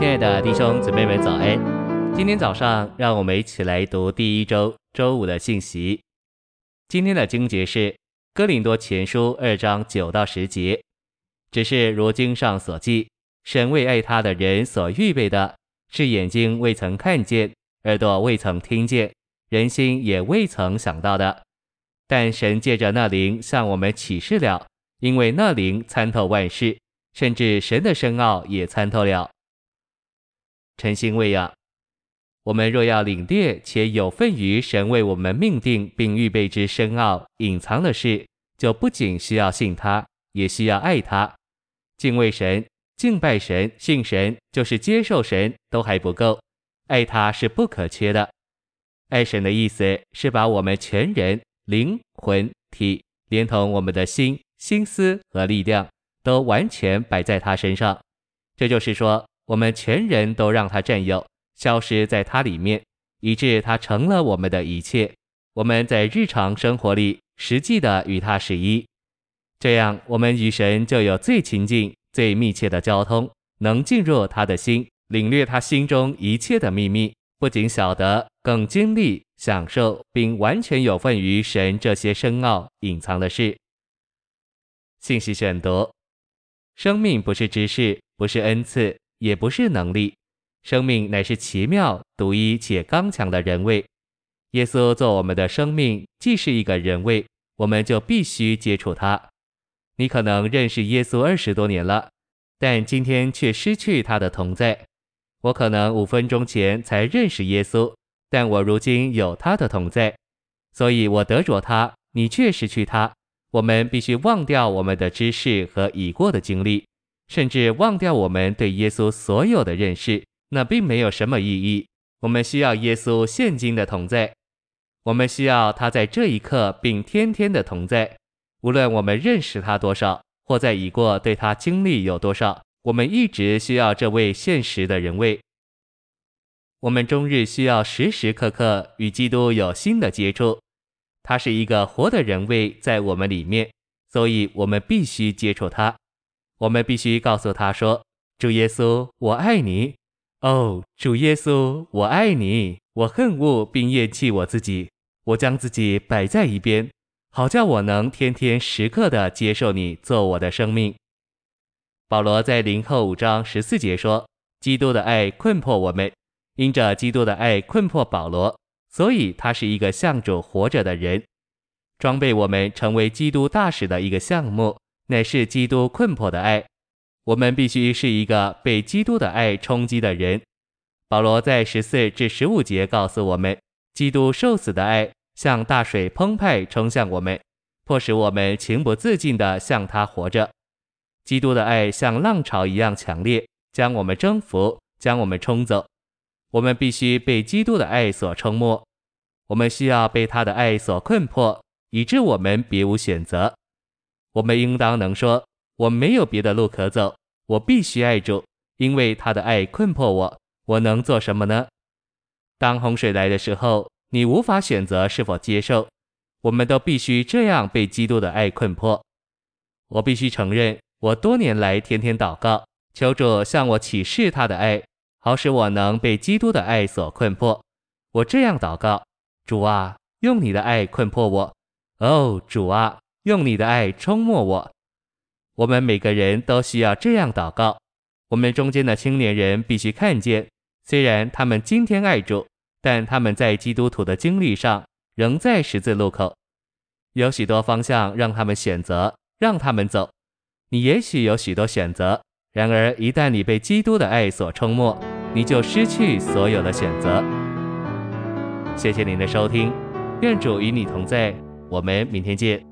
亲爱的弟兄姊妹们，早安！今天早上，让我们一起来读第一周周五的信息。今天的经节是《哥林多前书》二章九到十节。只是如经上所记，神为爱他的人所预备的，是眼睛未曾看见，耳朵未曾听见，人心也未曾想到的。但神借着那灵向我们启示了，因为那灵参透万事，甚至神的深奥也参透了。晨星喂养，我们若要领略且有份于神为我们命定并预备之深奥隐藏的事，就不仅需要信他，也需要爱他。敬畏神、敬拜神、信神，就是接受神，都还不够，爱他是不可缺的。爱神的意思是把我们全人、灵魂、体，连同我们的心、心思和力量，都完全摆在他身上。这就是说，我们全人都让他占有，消失在他里面，以致他成了我们的一切。我们在日常生活里实际的与他是一，这样我们与神就有最亲近、最密切的交通，能进入他的心，领略他心中一切的秘密，不仅晓得，更经历、享受，并完全有份于神这些深奥隐藏的事。信息选读：生命不是知识，不是恩赐。也不是能力，生命乃是奇妙、独一且刚强的人位。耶稣做我们的生命，既是一个人位，我们就必须接触他。你可能认识耶稣二十多年了，但今天却失去他的同在。我可能五分钟前才认识耶稣，但我如今有他的同在，所以我得着他，你却失去他。我们必须忘掉我们的知识和已过的经历。甚至忘掉我们对耶稣所有的认识，那并没有什么意义。我们需要耶稣现今的同在，我们需要他在这一刻并天天的同在。无论我们认识他多少，或在已过对他经历有多少，我们一直需要这位现实的人位。我们终日需要时时刻刻与基督有新的接触，他是一个活的人位在我们里面，所以我们必须接触他。我们必须告诉他说：“主耶稣，我爱你。哦，主耶稣，我爱你。我恨恶并厌弃我自己，我将自己摆在一边，好叫我能天天时刻的接受你做我的生命。”保罗在林后五章十四节说：“基督的爱困迫我们，因着基督的爱困迫保罗，所以他是一个向主活着的人，装备我们成为基督大使的一个项目。”乃是基督困迫的爱，我们必须是一个被基督的爱冲击的人。保罗在十四至十五节告诉我们，基督受死的爱像大水澎湃冲向我们，迫使我们情不自禁地向他活着。基督的爱像浪潮一样强烈，将我们征服，将我们冲走。我们必须被基督的爱所冲没，我们需要被他的爱所困迫，以致我们别无选择。我们应当能说，我没有别的路可走，我必须爱主，因为他的爱困迫我。我能做什么呢？当洪水来的时候，你无法选择是否接受。我们都必须这样被基督的爱困迫。我必须承认，我多年来天天祷告，求主向我启示他的爱，好使我能被基督的爱所困迫。我这样祷告：主啊，用你的爱困迫我。哦，主啊。用你的爱冲没我。我们每个人都需要这样祷告。我们中间的青年人必须看见，虽然他们今天爱主，但他们在基督徒的经历上仍在十字路口。有许多方向让他们选择，让他们走。你也许有许多选择，然而一旦你被基督的爱所冲没，你就失去所有的选择。谢谢您的收听，愿主与你同在。我们明天见。